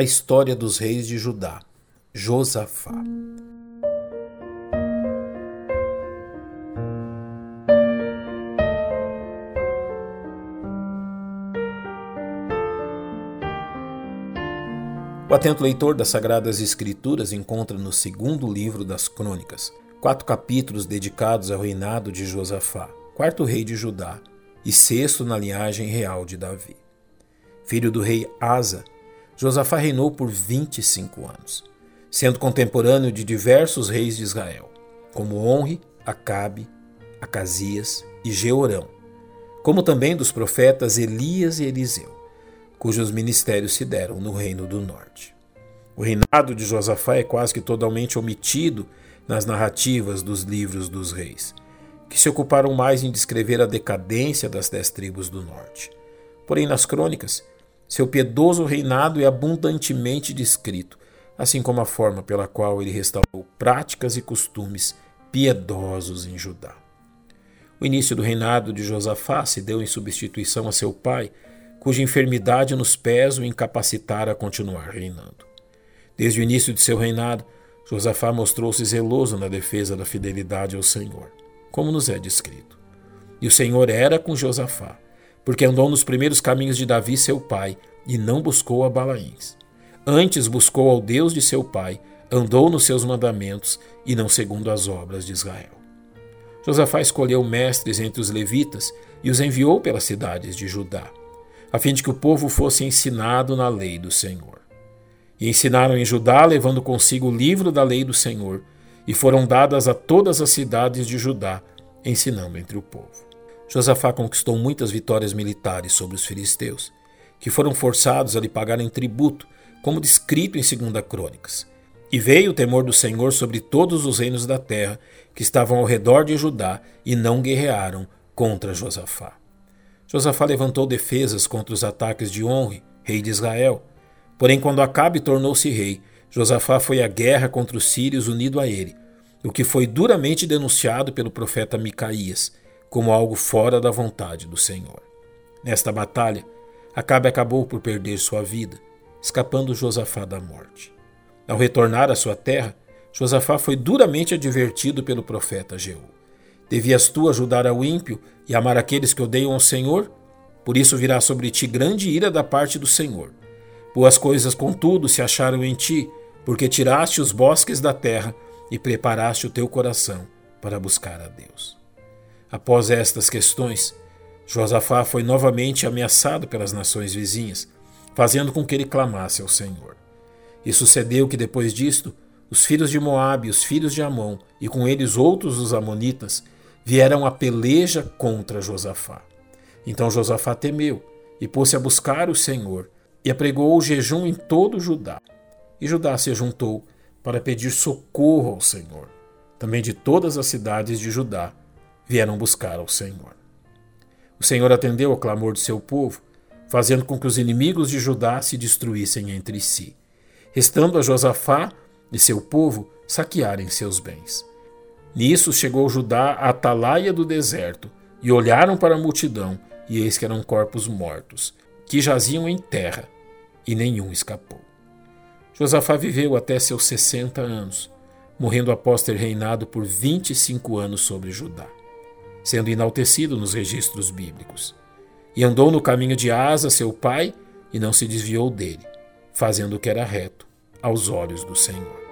A história dos reis de Judá. Josafá. O atento leitor das Sagradas Escrituras encontra no segundo livro das Crônicas quatro capítulos dedicados ao reinado de Josafá, quarto rei de Judá e sexto na linhagem real de Davi. Filho do rei Asa, Josafá reinou por 25 anos, sendo contemporâneo de diversos reis de Israel, como Onre, Acabe, Acasias e Jeorão, como também dos profetas Elias e Eliseu, cujos ministérios se deram no reino do norte. O reinado de Josafá é quase que totalmente omitido nas narrativas dos livros dos reis, que se ocuparam mais em descrever a decadência das dez tribos do norte. Porém, nas crônicas, seu piedoso reinado é abundantemente descrito, assim como a forma pela qual ele restaurou práticas e costumes piedosos em Judá. O início do reinado de Josafá se deu em substituição a seu pai, cuja enfermidade nos pés o incapacitara a continuar reinando. Desde o início de seu reinado, Josafá mostrou-se zeloso na defesa da fidelidade ao Senhor, como nos é descrito. E o Senhor era com Josafá, porque andou nos primeiros caminhos de Davi, seu pai, e não buscou a Balaíns. Antes buscou ao Deus de seu pai, andou nos seus mandamentos e não segundo as obras de Israel. Josafá escolheu mestres entre os levitas e os enviou pelas cidades de Judá, a fim de que o povo fosse ensinado na lei do Senhor. E ensinaram em Judá, levando consigo o livro da lei do Senhor, e foram dadas a todas as cidades de Judá, ensinando entre o povo. Josafá conquistou muitas vitórias militares sobre os filisteus, que foram forçados a lhe pagarem tributo, como descrito em 2 Crônicas. E veio o temor do Senhor sobre todos os reinos da terra que estavam ao redor de Judá e não guerrearam contra Josafá. Josafá levantou defesas contra os ataques de Honre, rei de Israel. Porém, quando Acabe tornou-se rei, Josafá foi à guerra contra os sírios unido a ele, o que foi duramente denunciado pelo profeta Micaías, como algo fora da vontade do Senhor. Nesta batalha, Acabe acabou por perder sua vida, escapando Josafá da morte. Ao retornar à sua terra, Josafá foi duramente advertido pelo profeta Jeú. Devias tu ajudar ao ímpio e amar aqueles que odeiam o Senhor? Por isso virá sobre ti grande ira da parte do Senhor. Boas coisas, contudo, se acharam em ti, porque tiraste os bosques da terra e preparaste o teu coração para buscar a Deus. Após estas questões, Josafá foi novamente ameaçado pelas nações vizinhas, fazendo com que ele clamasse ao Senhor. E sucedeu que depois disto, os filhos de Moabe, os filhos de Amon, e com eles outros os amonitas, vieram a peleja contra Josafá. Então Josafá temeu e pôs-se a buscar o Senhor e apregou o jejum em todo Judá. E Judá se juntou para pedir socorro ao Senhor. Também de todas as cidades de Judá vieram buscar ao Senhor. O Senhor atendeu ao clamor de seu povo, fazendo com que os inimigos de Judá se destruíssem entre si, restando a Josafá e seu povo saquearem seus bens. Nisso chegou Judá à atalaia do deserto, e olharam para a multidão, e eis que eram corpos mortos, que jaziam em terra, e nenhum escapou. Josafá viveu até seus sessenta anos, morrendo após ter reinado por vinte e cinco anos sobre Judá sendo enaltecido nos registros bíblicos. E andou no caminho de Asa, seu pai, e não se desviou dele, fazendo o que era reto aos olhos do Senhor.